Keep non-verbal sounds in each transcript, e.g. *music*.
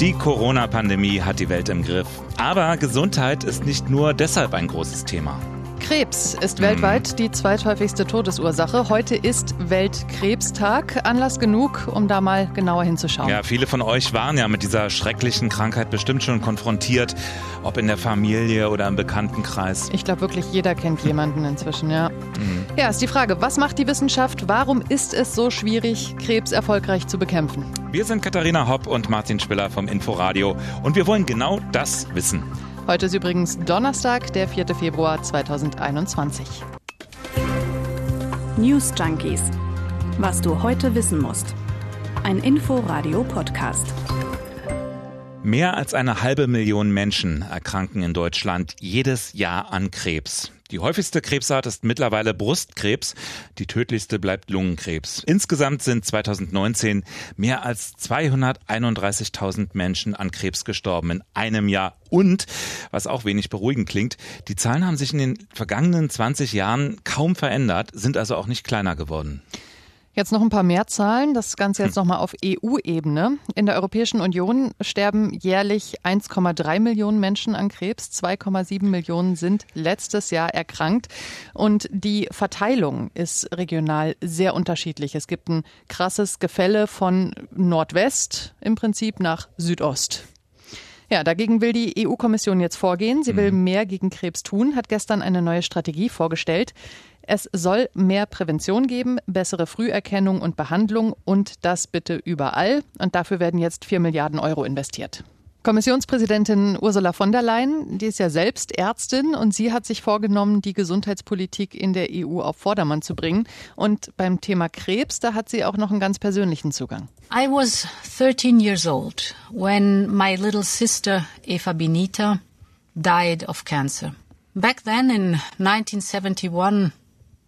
Die Corona-Pandemie hat die Welt im Griff. Aber Gesundheit ist nicht nur deshalb ein großes Thema. Krebs ist weltweit die zweithäufigste Todesursache. Heute ist Weltkrebstag. Anlass genug, um da mal genauer hinzuschauen. Ja, viele von euch waren ja mit dieser schrecklichen Krankheit bestimmt schon konfrontiert, ob in der Familie oder im Bekanntenkreis. Ich glaube wirklich, jeder kennt jemanden *laughs* inzwischen, ja. Mhm. Ja, ist die Frage, was macht die Wissenschaft? Warum ist es so schwierig, Krebs erfolgreich zu bekämpfen? Wir sind Katharina Hopp und Martin Spiller vom Inforadio und wir wollen genau das wissen. Heute ist übrigens Donnerstag, der 4. Februar 2021. News Junkies. Was du heute wissen musst. Ein Info-Radio-Podcast. Mehr als eine halbe Million Menschen erkranken in Deutschland jedes Jahr an Krebs. Die häufigste Krebsart ist mittlerweile Brustkrebs, die tödlichste bleibt Lungenkrebs. Insgesamt sind 2019 mehr als 231.000 Menschen an Krebs gestorben in einem Jahr. Und, was auch wenig beruhigend klingt, die Zahlen haben sich in den vergangenen 20 Jahren kaum verändert, sind also auch nicht kleiner geworden. Jetzt noch ein paar mehr Zahlen. Das Ganze jetzt hm. nochmal auf EU-Ebene. In der Europäischen Union sterben jährlich 1,3 Millionen Menschen an Krebs. 2,7 Millionen sind letztes Jahr erkrankt. Und die Verteilung ist regional sehr unterschiedlich. Es gibt ein krasses Gefälle von Nordwest im Prinzip nach Südost. Ja, dagegen will die EU-Kommission jetzt vorgehen. Sie will mhm. mehr gegen Krebs tun, hat gestern eine neue Strategie vorgestellt. Es soll mehr Prävention geben, bessere Früherkennung und Behandlung und das bitte überall. Und dafür werden jetzt vier Milliarden Euro investiert. Kommissionspräsidentin Ursula von der Leyen, die ist ja selbst Ärztin und sie hat sich vorgenommen, die Gesundheitspolitik in der EU auf Vordermann zu bringen. Und beim Thema Krebs, da hat sie auch noch einen ganz persönlichen Zugang. I was 13 years old when my little sister Eva Benita died of cancer. Back then in 1971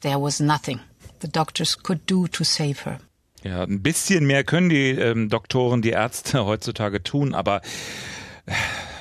there was nothing the doctors could do to save her. Ja, ein bisschen mehr können die ähm, Doktoren, die Ärzte heutzutage tun, aber äh,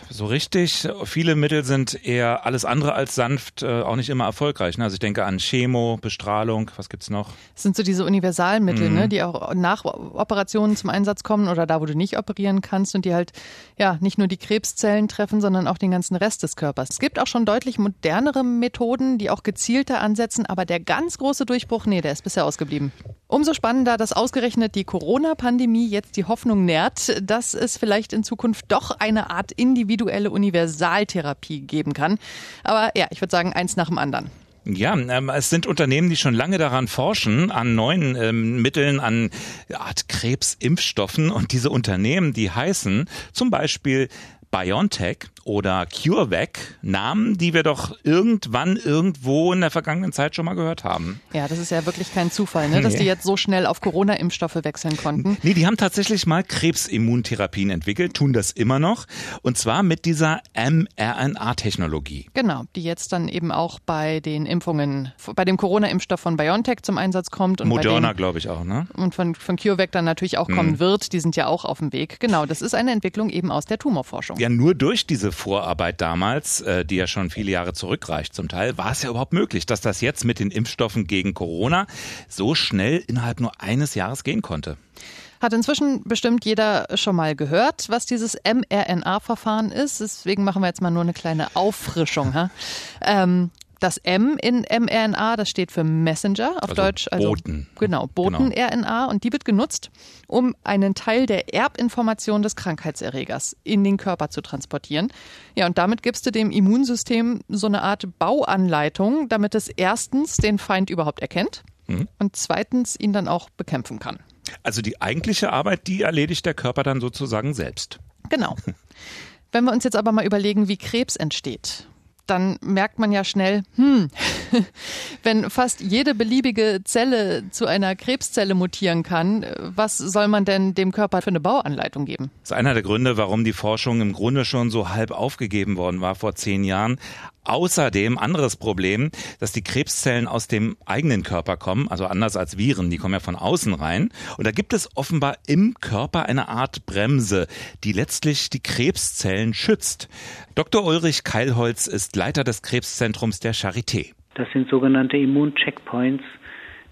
so richtig. Viele Mittel sind eher alles andere als sanft, äh, auch nicht immer erfolgreich. Ne? Also ich denke an Chemo, Bestrahlung, was gibt's noch? Das sind so diese Universalmittel, mhm. ne, die auch nach Operationen zum Einsatz kommen oder da, wo du nicht operieren kannst und die halt ja nicht nur die Krebszellen treffen, sondern auch den ganzen Rest des Körpers. Es gibt auch schon deutlich modernere Methoden, die auch gezielter ansetzen, aber der ganz große Durchbruch, nee, der ist bisher ausgeblieben. Umso spannender, dass ausgerechnet die Corona-Pandemie jetzt die Hoffnung nährt, dass es vielleicht in Zukunft doch eine Art individuelle Universaltherapie geben kann. Aber ja, ich würde sagen, eins nach dem anderen. Ja, ähm, es sind Unternehmen, die schon lange daran forschen, an neuen ähm, Mitteln, an Art Krebsimpfstoffen. Und diese Unternehmen, die heißen zum Beispiel BioNTech oder CureVac, Namen, die wir doch irgendwann irgendwo in der vergangenen Zeit schon mal gehört haben. Ja, das ist ja wirklich kein Zufall, ne? dass nee. die jetzt so schnell auf Corona-Impfstoffe wechseln konnten. Nee, die haben tatsächlich mal Krebsimmuntherapien entwickelt, tun das immer noch. Und zwar mit dieser mRNA-Technologie. Genau, die jetzt dann eben auch bei den Impfungen, bei dem Corona-Impfstoff von BioNTech zum Einsatz kommt. Und Moderna, glaube ich, auch, ne? Und von, von CureVac dann natürlich auch kommen hm. wird. Die sind ja auch auf dem Weg. Genau, das ist eine Entwicklung eben aus der Tumorforschung. Ja, nur durch diese Vorarbeit damals, äh, die ja schon viele Jahre zurückreicht zum Teil, war es ja überhaupt möglich, dass das jetzt mit den Impfstoffen gegen Corona so schnell innerhalb nur eines Jahres gehen konnte. Hat inzwischen bestimmt jeder schon mal gehört, was dieses mRNA-Verfahren ist. Deswegen machen wir jetzt mal nur eine kleine Auffrischung. Ähm, das M in mRNA, das steht für Messenger auf also Deutsch. Also Boten. Genau, Boten-RNA. Genau. Und die wird genutzt, um einen Teil der Erbinformation des Krankheitserregers in den Körper zu transportieren. Ja, und damit gibst du dem Immunsystem so eine Art Bauanleitung, damit es erstens den Feind überhaupt erkennt mhm. und zweitens ihn dann auch bekämpfen kann. Also die eigentliche Arbeit, die erledigt der Körper dann sozusagen selbst. Genau. *laughs* Wenn wir uns jetzt aber mal überlegen, wie Krebs entsteht dann merkt man ja schnell, hm, *laughs* wenn fast jede beliebige Zelle zu einer Krebszelle mutieren kann, was soll man denn dem Körper für eine Bauanleitung geben? Das ist einer der Gründe, warum die Forschung im Grunde schon so halb aufgegeben worden war vor zehn Jahren. Außerdem anderes Problem, dass die Krebszellen aus dem eigenen Körper kommen, also anders als Viren, die kommen ja von außen rein. Und da gibt es offenbar im Körper eine Art Bremse, die letztlich die Krebszellen schützt. Dr. Ulrich Keilholz ist Leiter des Krebszentrums der Charité. Das sind sogenannte Immuncheckpoints,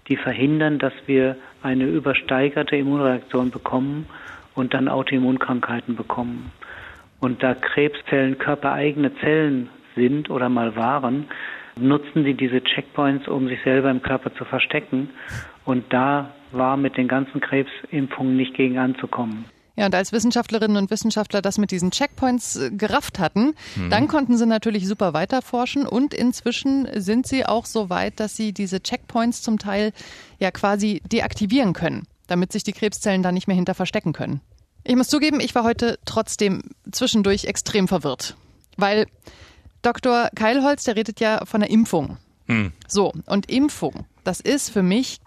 die verhindern, dass wir eine übersteigerte Immunreaktion bekommen und dann Autoimmunkrankheiten bekommen. Und da Krebszellen körpereigene Zellen sind oder mal waren, nutzen sie diese Checkpoints, um sich selber im Körper zu verstecken. Und da war mit den ganzen Krebsimpfungen nicht gegen anzukommen. Ja, und als Wissenschaftlerinnen und Wissenschaftler das mit diesen Checkpoints äh, gerafft hatten, mhm. dann konnten sie natürlich super weiterforschen und inzwischen sind sie auch so weit, dass sie diese Checkpoints zum Teil ja quasi deaktivieren können, damit sich die Krebszellen da nicht mehr hinter verstecken können. Ich muss zugeben, ich war heute trotzdem zwischendurch extrem verwirrt, weil Dr. Keilholz, der redet ja von der Impfung. Hm. So, und Impfung, das ist für mich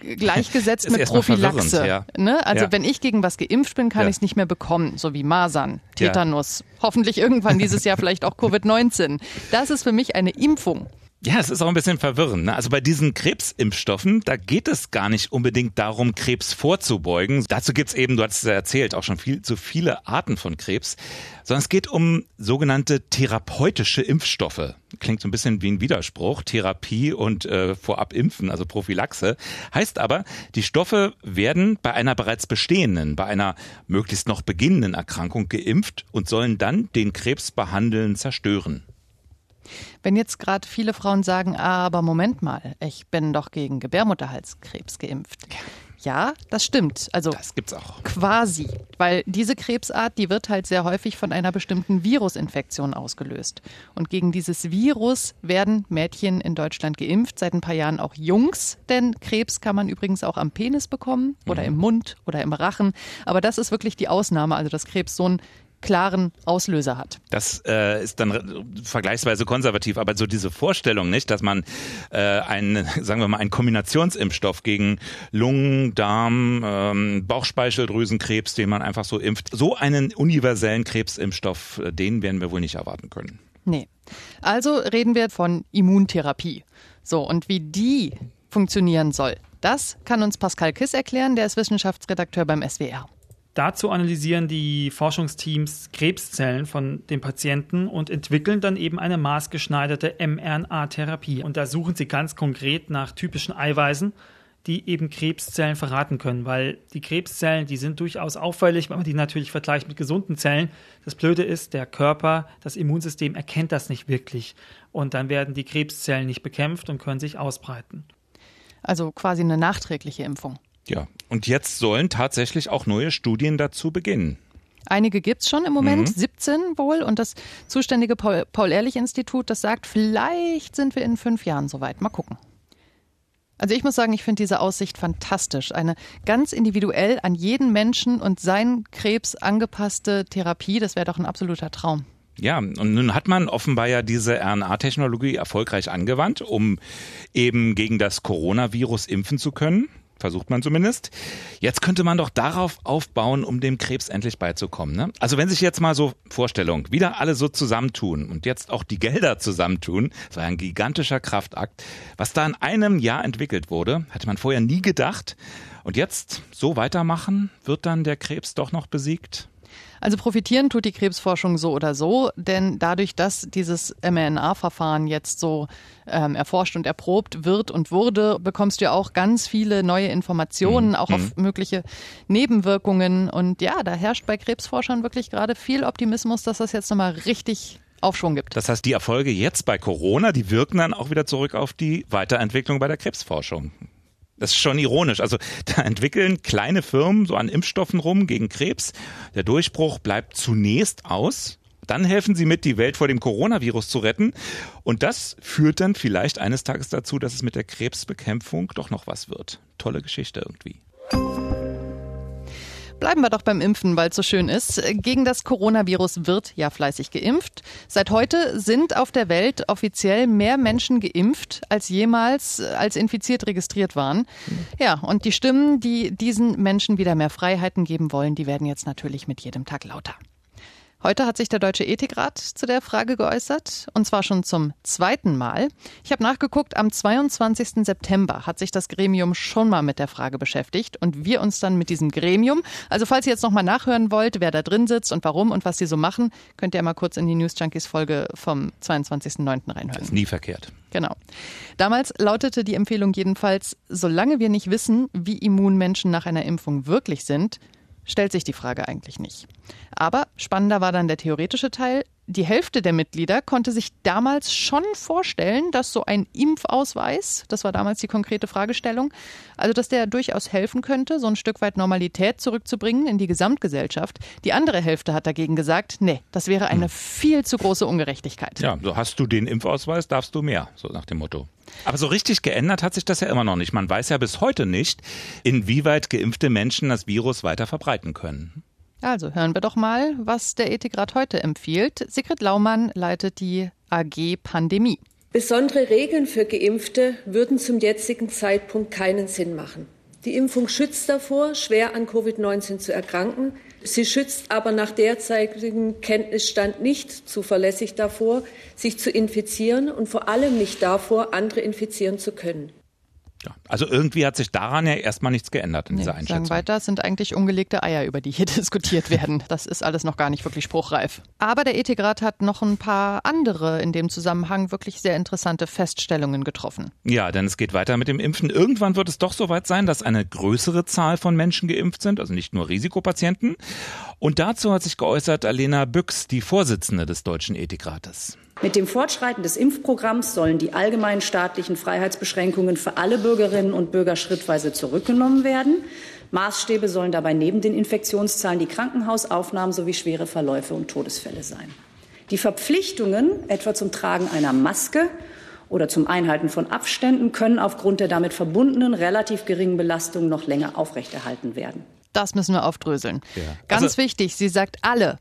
gleichgesetzt *laughs* mit Prophylaxe. Ja. Ne? Also ja. wenn ich gegen was geimpft bin, kann ja. ich es nicht mehr bekommen, so wie Masern, Tetanus, hoffentlich irgendwann dieses Jahr vielleicht auch *laughs* Covid-19. Das ist für mich eine Impfung. Ja, es ist auch ein bisschen verwirrend. Ne? Also bei diesen Krebsimpfstoffen, da geht es gar nicht unbedingt darum, Krebs vorzubeugen. Dazu gibt's eben, du hast es ja erzählt, auch schon viel zu viele Arten von Krebs, sondern es geht um sogenannte therapeutische Impfstoffe. Klingt so ein bisschen wie ein Widerspruch, Therapie und äh, vorab impfen, also Prophylaxe. Heißt aber, die Stoffe werden bei einer bereits bestehenden, bei einer möglichst noch beginnenden Erkrankung geimpft und sollen dann den Krebs behandeln, zerstören. Wenn jetzt gerade viele Frauen sagen, aber Moment mal, ich bin doch gegen Gebärmutterhalskrebs geimpft. Ja, das stimmt. Also das gibt's auch. Quasi, weil diese Krebsart, die wird halt sehr häufig von einer bestimmten Virusinfektion ausgelöst. Und gegen dieses Virus werden Mädchen in Deutschland geimpft, seit ein paar Jahren auch Jungs, denn Krebs kann man übrigens auch am Penis bekommen oder mhm. im Mund oder im Rachen. Aber das ist wirklich die Ausnahme, also dass Krebs so ein klaren Auslöser hat. Das äh, ist dann vergleichsweise konservativ, aber so diese Vorstellung nicht, dass man äh, einen, sagen wir mal, einen Kombinationsimpfstoff gegen Lungen, Darm, ähm, Bauchspeicheldrüsenkrebs, den man einfach so impft, so einen universellen Krebsimpfstoff, äh, den werden wir wohl nicht erwarten können. Nee. Also reden wir von Immuntherapie. So, und wie die funktionieren soll, das kann uns Pascal Kiss erklären, der ist Wissenschaftsredakteur beim SWR. Dazu analysieren die Forschungsteams Krebszellen von den Patienten und entwickeln dann eben eine maßgeschneiderte mRNA-Therapie. Und da suchen sie ganz konkret nach typischen Eiweißen, die eben Krebszellen verraten können, weil die Krebszellen, die sind durchaus auffällig, wenn man die natürlich vergleicht mit gesunden Zellen. Das Blöde ist, der Körper, das Immunsystem erkennt das nicht wirklich und dann werden die Krebszellen nicht bekämpft und können sich ausbreiten. Also quasi eine nachträgliche Impfung. Ja, und jetzt sollen tatsächlich auch neue Studien dazu beginnen. Einige gibt es schon im Moment, mhm. 17 wohl. Und das zuständige Paul-Ehrlich-Institut, das sagt, vielleicht sind wir in fünf Jahren soweit. Mal gucken. Also ich muss sagen, ich finde diese Aussicht fantastisch. Eine ganz individuell an jeden Menschen und seinen Krebs angepasste Therapie, das wäre doch ein absoluter Traum. Ja, und nun hat man offenbar ja diese RNA-Technologie erfolgreich angewandt, um eben gegen das Coronavirus impfen zu können. Versucht man zumindest. Jetzt könnte man doch darauf aufbauen, um dem Krebs endlich beizukommen. Ne? Also wenn sich jetzt mal so Vorstellung, wieder alle so zusammentun und jetzt auch die Gelder zusammentun, so ein gigantischer Kraftakt, was da in einem Jahr entwickelt wurde, hatte man vorher nie gedacht. Und jetzt so weitermachen, wird dann der Krebs doch noch besiegt? Also profitieren tut die Krebsforschung so oder so, denn dadurch, dass dieses mRNA-Verfahren jetzt so ähm, erforscht und erprobt wird und wurde, bekommst du ja auch ganz viele neue Informationen, mhm. auch auf mhm. mögliche Nebenwirkungen. Und ja, da herrscht bei Krebsforschern wirklich gerade viel Optimismus, dass das jetzt nochmal richtig Aufschwung gibt. Das heißt, die Erfolge jetzt bei Corona, die wirken dann auch wieder zurück auf die Weiterentwicklung bei der Krebsforschung. Das ist schon ironisch. Also *laughs* da entwickeln kleine Firmen so an Impfstoffen rum gegen Krebs. Der Durchbruch bleibt zunächst aus. Dann helfen sie mit, die Welt vor dem Coronavirus zu retten. Und das führt dann vielleicht eines Tages dazu, dass es mit der Krebsbekämpfung doch noch was wird. Tolle Geschichte irgendwie. Bleiben wir doch beim Impfen, weil es so schön ist. Gegen das Coronavirus wird ja fleißig geimpft. Seit heute sind auf der Welt offiziell mehr Menschen geimpft, als jemals als infiziert registriert waren. Ja, und die Stimmen, die diesen Menschen wieder mehr Freiheiten geben wollen, die werden jetzt natürlich mit jedem Tag lauter. Heute hat sich der Deutsche Ethikrat zu der Frage geäußert, und zwar schon zum zweiten Mal. Ich habe nachgeguckt, am 22. September hat sich das Gremium schon mal mit der Frage beschäftigt und wir uns dann mit diesem Gremium. Also falls ihr jetzt nochmal nachhören wollt, wer da drin sitzt und warum und was sie so machen, könnt ihr mal kurz in die News Junkies Folge vom 22.09. reinhören. Das ist nie verkehrt. Genau. Damals lautete die Empfehlung jedenfalls, solange wir nicht wissen, wie immun Menschen nach einer Impfung wirklich sind, stellt sich die Frage eigentlich nicht. Aber spannender war dann der theoretische Teil. Die Hälfte der Mitglieder konnte sich damals schon vorstellen, dass so ein Impfausweis, das war damals die konkrete Fragestellung, also dass der durchaus helfen könnte, so ein Stück weit Normalität zurückzubringen in die Gesamtgesellschaft. Die andere Hälfte hat dagegen gesagt, nee, das wäre eine hm. viel zu große Ungerechtigkeit. Ja, so hast du den Impfausweis, darfst du mehr, so nach dem Motto. Aber so richtig geändert hat sich das ja immer noch nicht. Man weiß ja bis heute nicht, inwieweit geimpfte Menschen das Virus weiter verbreiten können. Also hören wir doch mal, was der Ethikrat heute empfiehlt. Sigrid Laumann leitet die AG Pandemie. Besondere Regeln für Geimpfte würden zum jetzigen Zeitpunkt keinen Sinn machen. Die Impfung schützt davor, schwer an Covid-19 zu erkranken. Sie schützt aber nach derzeitigem Kenntnisstand nicht zuverlässig davor, sich zu infizieren und vor allem nicht davor, andere infizieren zu können. Ja, also irgendwie hat sich daran ja erstmal nichts geändert in nee, dieser Einschätzung. Sagen weiter, es sind eigentlich ungelegte Eier, über die hier *laughs* diskutiert werden. Das ist alles noch gar nicht wirklich spruchreif. Aber der Ethikrat hat noch ein paar andere in dem Zusammenhang wirklich sehr interessante Feststellungen getroffen. Ja, denn es geht weiter mit dem Impfen. Irgendwann wird es doch soweit sein, dass eine größere Zahl von Menschen geimpft sind, also nicht nur Risikopatienten. Und dazu hat sich geäußert Alena Büchs, die Vorsitzende des Deutschen Ethikrates. Mit dem Fortschreiten des Impfprogramms sollen die allgemeinen staatlichen Freiheitsbeschränkungen für alle Bürgerinnen und Bürger schrittweise zurückgenommen werden. Maßstäbe sollen dabei neben den Infektionszahlen die Krankenhausaufnahmen sowie schwere Verläufe und Todesfälle sein. Die Verpflichtungen, etwa zum Tragen einer Maske oder zum Einhalten von Abständen, können aufgrund der damit verbundenen relativ geringen Belastung noch länger aufrechterhalten werden. Das müssen wir aufdröseln. Ja. Ganz also, wichtig, sie sagt alle.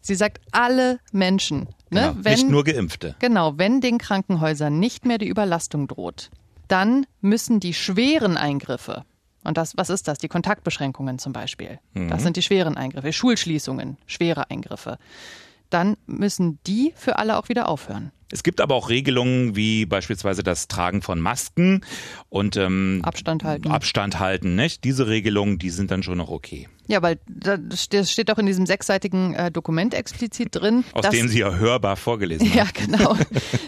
Sie sagt alle Menschen. Ne? Genau, wenn, nicht nur Geimpfte. Genau, wenn den Krankenhäusern nicht mehr die Überlastung droht, dann müssen die schweren Eingriffe, und das, was ist das? Die Kontaktbeschränkungen zum Beispiel. Mhm. Das sind die schweren Eingriffe, Schulschließungen, schwere Eingriffe. Dann müssen die für alle auch wieder aufhören. Es gibt aber auch Regelungen wie beispielsweise das Tragen von Masken und ähm, Abstand halten. Abstand halten, nicht? Diese Regelungen, die sind dann schon noch okay. Ja, weil das steht auch in diesem sechsseitigen äh, Dokument explizit drin. Aus dass, dem Sie ja hörbar vorgelesen *laughs* haben. Ja, genau.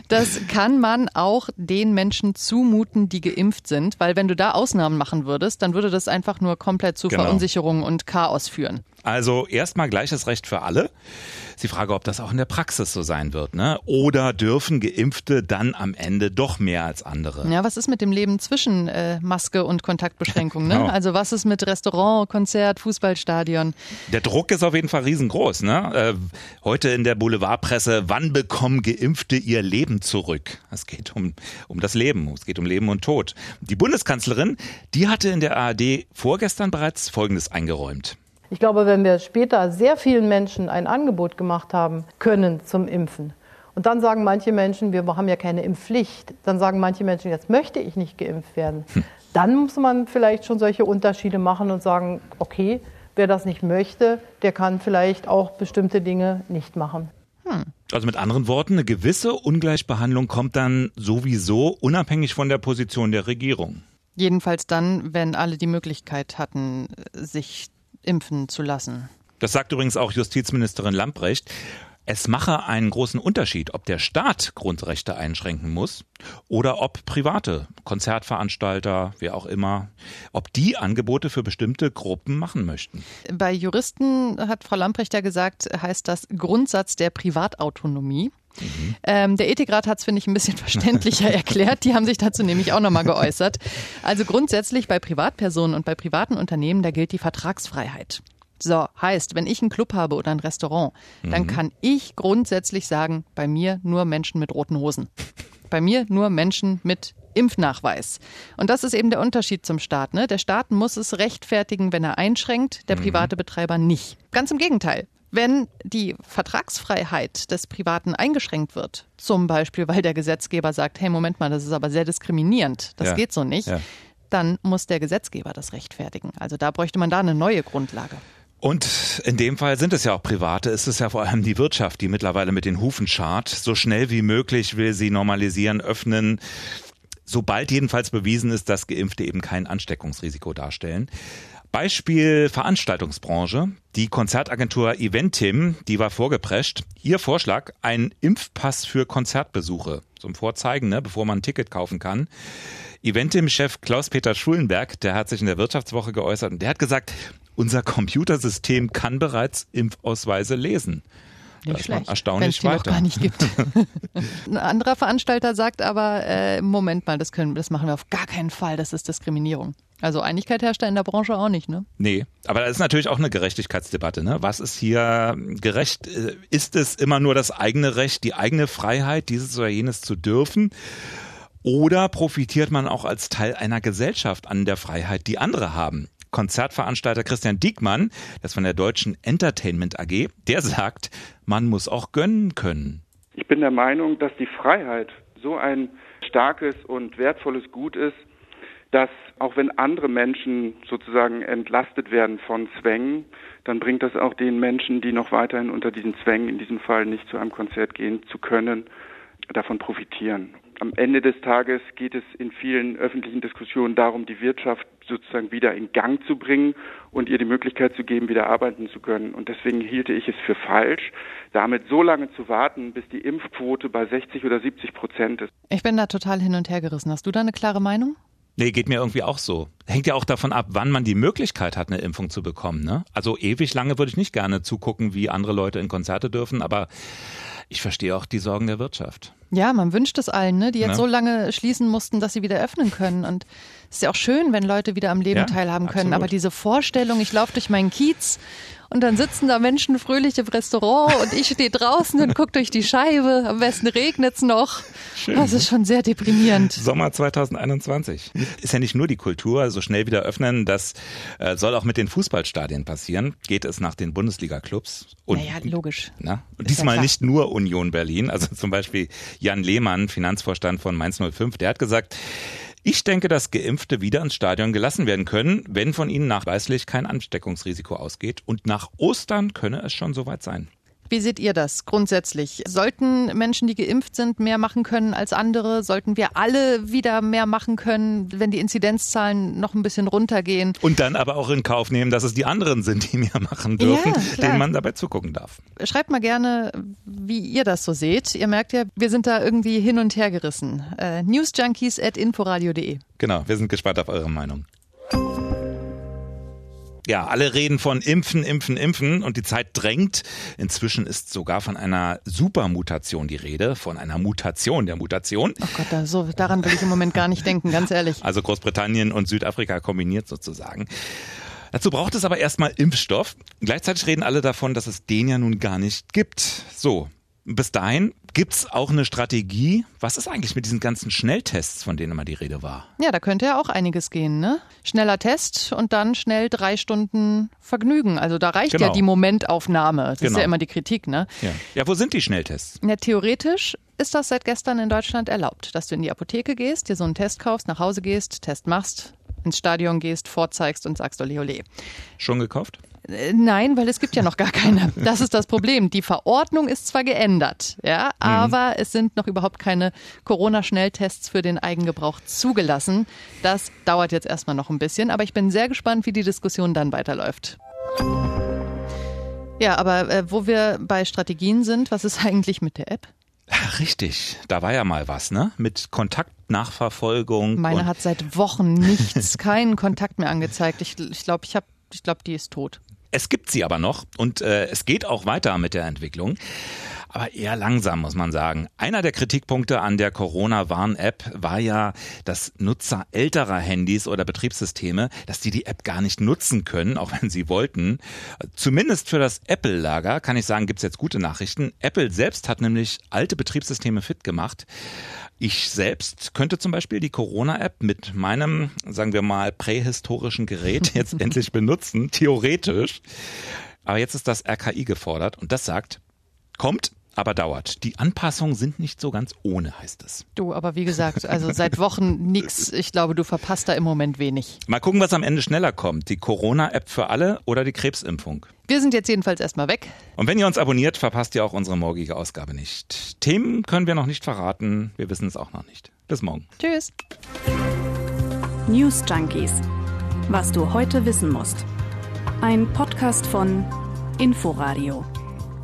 Das kann man auch den Menschen zumuten, die geimpft sind, weil wenn du da Ausnahmen machen würdest, dann würde das einfach nur komplett zu genau. Verunsicherung und Chaos führen. Also erstmal gleiches Recht für alle. Die Frage, ob das auch in der Praxis so sein wird, ne? Oder dürfen Geimpfte dann am Ende doch mehr als andere? Ja, was ist mit dem Leben zwischen äh, Maske und Kontaktbeschränkung? Ne? *laughs* Genau. Also was ist mit Restaurant, Konzert, Fußballstadion? Der Druck ist auf jeden Fall riesengroß. Ne? Äh, heute in der Boulevardpresse, wann bekommen Geimpfte ihr Leben zurück? Es geht um, um das Leben, es geht um Leben und Tod. Die Bundeskanzlerin, die hatte in der ARD vorgestern bereits Folgendes eingeräumt. Ich glaube, wenn wir später sehr vielen Menschen ein Angebot gemacht haben können zum Impfen, und dann sagen manche Menschen, wir haben ja keine Impfpflicht, dann sagen manche Menschen, jetzt möchte ich nicht geimpft werden, hm. dann muss man vielleicht schon solche Unterschiede machen und sagen, okay, wer das nicht möchte, der kann vielleicht auch bestimmte Dinge nicht machen. Hm. Also mit anderen Worten, eine gewisse Ungleichbehandlung kommt dann sowieso unabhängig von der Position der Regierung. Jedenfalls dann, wenn alle die Möglichkeit hatten, sich impfen zu lassen. Das sagt übrigens auch Justizministerin Lamprecht. Es mache einen großen Unterschied, ob der Staat Grundrechte einschränken muss oder ob private Konzertveranstalter, wer auch immer, ob die Angebote für bestimmte Gruppen machen möchten. Bei Juristen hat Frau Lamprecht ja gesagt, heißt das Grundsatz der Privatautonomie. Mhm. Ähm, der Ethikrat hat es, finde ich, ein bisschen verständlicher *laughs* erklärt. Die haben sich dazu nämlich auch nochmal geäußert. Also grundsätzlich bei Privatpersonen und bei privaten Unternehmen, da gilt die Vertragsfreiheit. So, heißt, wenn ich einen Club habe oder ein Restaurant, mhm. dann kann ich grundsätzlich sagen, bei mir nur Menschen mit roten Hosen. Bei mir nur Menschen mit Impfnachweis. Und das ist eben der Unterschied zum Staat. Ne? Der Staat muss es rechtfertigen, wenn er einschränkt, der mhm. private Betreiber nicht. Ganz im Gegenteil. Wenn die Vertragsfreiheit des Privaten eingeschränkt wird, zum Beispiel weil der Gesetzgeber sagt, hey, Moment mal, das ist aber sehr diskriminierend, das ja. geht so nicht, ja. dann muss der Gesetzgeber das rechtfertigen. Also da bräuchte man da eine neue Grundlage. Und in dem Fall sind es ja auch Private, ist es ja vor allem die Wirtschaft, die mittlerweile mit den Hufen schart. So schnell wie möglich will sie normalisieren, öffnen, sobald jedenfalls bewiesen ist, dass Geimpfte eben kein Ansteckungsrisiko darstellen. Beispiel Veranstaltungsbranche. Die Konzertagentur Eventim, die war vorgeprescht. Ihr Vorschlag, ein Impfpass für Konzertbesuche zum Vorzeigen, ne, bevor man ein Ticket kaufen kann. Eventim-Chef Klaus-Peter Schulenberg, der hat sich in der Wirtschaftswoche geäußert und der hat gesagt, unser Computersystem kann bereits Impfausweise lesen. Nicht das schlecht, erstaunlich wenn es noch gar nicht gibt. *laughs* Ein anderer Veranstalter sagt aber, äh, Moment mal, das, können, das machen wir auf gar keinen Fall, das ist Diskriminierung. Also Einigkeit herrscht da in der Branche auch nicht, ne? Nee, aber das ist natürlich auch eine Gerechtigkeitsdebatte. Ne? Was ist hier gerecht? Äh, Ist es immer nur das eigene Recht, die eigene Freiheit, dieses oder jenes zu dürfen? Oder profitiert man auch als Teil einer Gesellschaft an der Freiheit, die andere haben? Konzertveranstalter Christian Diekmann, das von der Deutschen Entertainment AG, der sagt, man muss auch gönnen können. Ich bin der Meinung, dass die Freiheit so ein starkes und wertvolles Gut ist, dass auch wenn andere Menschen sozusagen entlastet werden von Zwängen, dann bringt das auch den Menschen, die noch weiterhin unter diesen Zwängen, in diesem Fall nicht zu einem Konzert gehen zu können, davon profitieren. Am Ende des Tages geht es in vielen öffentlichen Diskussionen darum, die Wirtschaft sozusagen wieder in Gang zu bringen und ihr die Möglichkeit zu geben, wieder arbeiten zu können. Und deswegen hielte ich es für falsch, damit so lange zu warten, bis die Impfquote bei 60 oder 70 Prozent ist. Ich bin da total hin und her gerissen. Hast du da eine klare Meinung? Nee, geht mir irgendwie auch so. Hängt ja auch davon ab, wann man die Möglichkeit hat, eine Impfung zu bekommen. Ne? Also ewig lange würde ich nicht gerne zugucken, wie andere Leute in Konzerte dürfen, aber ich verstehe auch die Sorgen der Wirtschaft. Ja, man wünscht es allen, ne? die jetzt Ne? so lange schließen mussten, dass sie wieder öffnen können. Und es ist ja auch schön, wenn Leute wieder am Leben Ja, teilhaben können. absolut. Aber diese Vorstellung, ich laufe durch meinen Kiez und dann sitzen da Menschen fröhlich im Restaurant und ich stehe draußen und gucke durch die Scheibe. Am besten regnet's noch. Das ist schon sehr deprimierend. Sommer 2021. Ist ja nicht nur die Kultur, so schnell wieder öffnen, das äh, soll auch mit den Fußballstadien passieren. Geht es nach den Bundesliga-Clubs. Und Naja, logisch. Na? Und Ist ja diesmal klar. nicht nur Union Berlin, also zum Beispiel Jan Lehmann, Finanzvorstand von Mainz 05, der hat gesagt, ich denke, dass Geimpfte wieder ins Stadion gelassen werden können, wenn von ihnen nachweislich kein Ansteckungsrisiko ausgeht. Und nach Ostern könne es schon soweit sein. Wie seht ihr das grundsätzlich? Sollten Menschen, die geimpft sind, mehr machen können als andere? Sollten wir alle wieder mehr machen können, wenn die Inzidenzzahlen noch ein bisschen runtergehen? Und dann aber auch in Kauf nehmen, dass es die anderen sind, die mehr machen dürfen, Ja, denen man dabei zugucken darf. Schreibt mal gerne, wie ihr das so seht. Ihr merkt ja, wir sind da irgendwie hin und her gerissen. Äh, newsjunkies at inforadio.de. Genau, wir sind gespannt auf eure Meinung. Ja, alle reden von Impfen, Impfen, Impfen und die Zeit drängt. Inzwischen ist sogar von einer Supermutation die Rede, von einer Mutation der Mutation. Oh Gott, da, so, daran will ich im Moment gar nicht denken, ganz ehrlich. *laughs* Also Großbritannien und Südafrika kombiniert sozusagen. Dazu braucht es aber erstmal Impfstoff. Gleichzeitig reden alle davon, dass es den ja nun gar nicht gibt. So, bis dahin gibt's auch eine Strategie. Was ist eigentlich mit diesen ganzen Schnelltests, von denen immer die Rede war? Ja, da könnte ja auch einiges gehen, ne? Schneller Test und dann schnell drei Stunden Vergnügen. Also da reicht Genau. ja die Momentaufnahme. Das ist Genau. ja immer die Kritik, ne? Ja. ja, wo sind die Schnelltests? Ja, theoretisch ist das seit gestern in Deutschland erlaubt, dass du in die Apotheke gehst, dir so einen Test kaufst, nach Hause gehst, Test machst, ins Stadion gehst, vorzeigst und sagst ole ole. Schon gekauft? Äh, Nein, weil es gibt ja noch gar keine. *laughs* Das ist das Problem. Die Verordnung ist zwar geändert, ja, aber es sind noch überhaupt keine Corona-Schnelltests für den Eigengebrauch zugelassen. Das dauert jetzt erstmal noch ein bisschen, aber ich bin sehr gespannt, wie die Diskussion dann weiterläuft. Ja, aber äh, wo wir bei Strategien sind, was ist *laughs* eigentlich mit der App? Richtig. Da war ja mal was, ne? Mit Kontaktnachverfolgung. Meine hat seit Wochen nichts, *laughs* keinen Kontakt mehr angezeigt. Ich glaube, ich, glaub, ich, hab- ich glaube, die ist tot. es gibt sie aber noch und äh, es geht auch weiter mit der Entwicklung. Aber eher langsam, muss man sagen. Einer der Kritikpunkte an der Corona-Warn-App war ja, dass Nutzer älterer Handys oder Betriebssysteme, dass die die App gar nicht nutzen können, auch wenn sie wollten. Zumindest für das Apple-Lager, kann ich sagen, gibt's jetzt gute Nachrichten. Apple selbst hat nämlich alte Betriebssysteme fit gemacht. Ich selbst könnte zum Beispiel die Corona-App mit meinem, sagen wir mal, prähistorischen Gerät *laughs* jetzt endlich benutzen, theoretisch. Aber jetzt ist das RKI gefordert und das sagt, kommt, aber dauert. Die Anpassungen sind nicht so ganz ohne, heißt es. Du, aber wie gesagt, also seit Wochen *laughs* nix. Ich glaube, du verpasst da im Moment wenig. Mal gucken, was am Ende schneller kommt. Die Corona-App für alle oder die Krebsimpfung. Wir sind jetzt jedenfalls erstmal weg. Und wenn ihr uns abonniert, verpasst ihr auch unsere morgige Ausgabe nicht. Themen können wir noch nicht verraten. Wir wissen es auch noch nicht. Bis morgen. Tschüss. News Junkies. Was du heute wissen musst. Ein Podcast von Inforadio.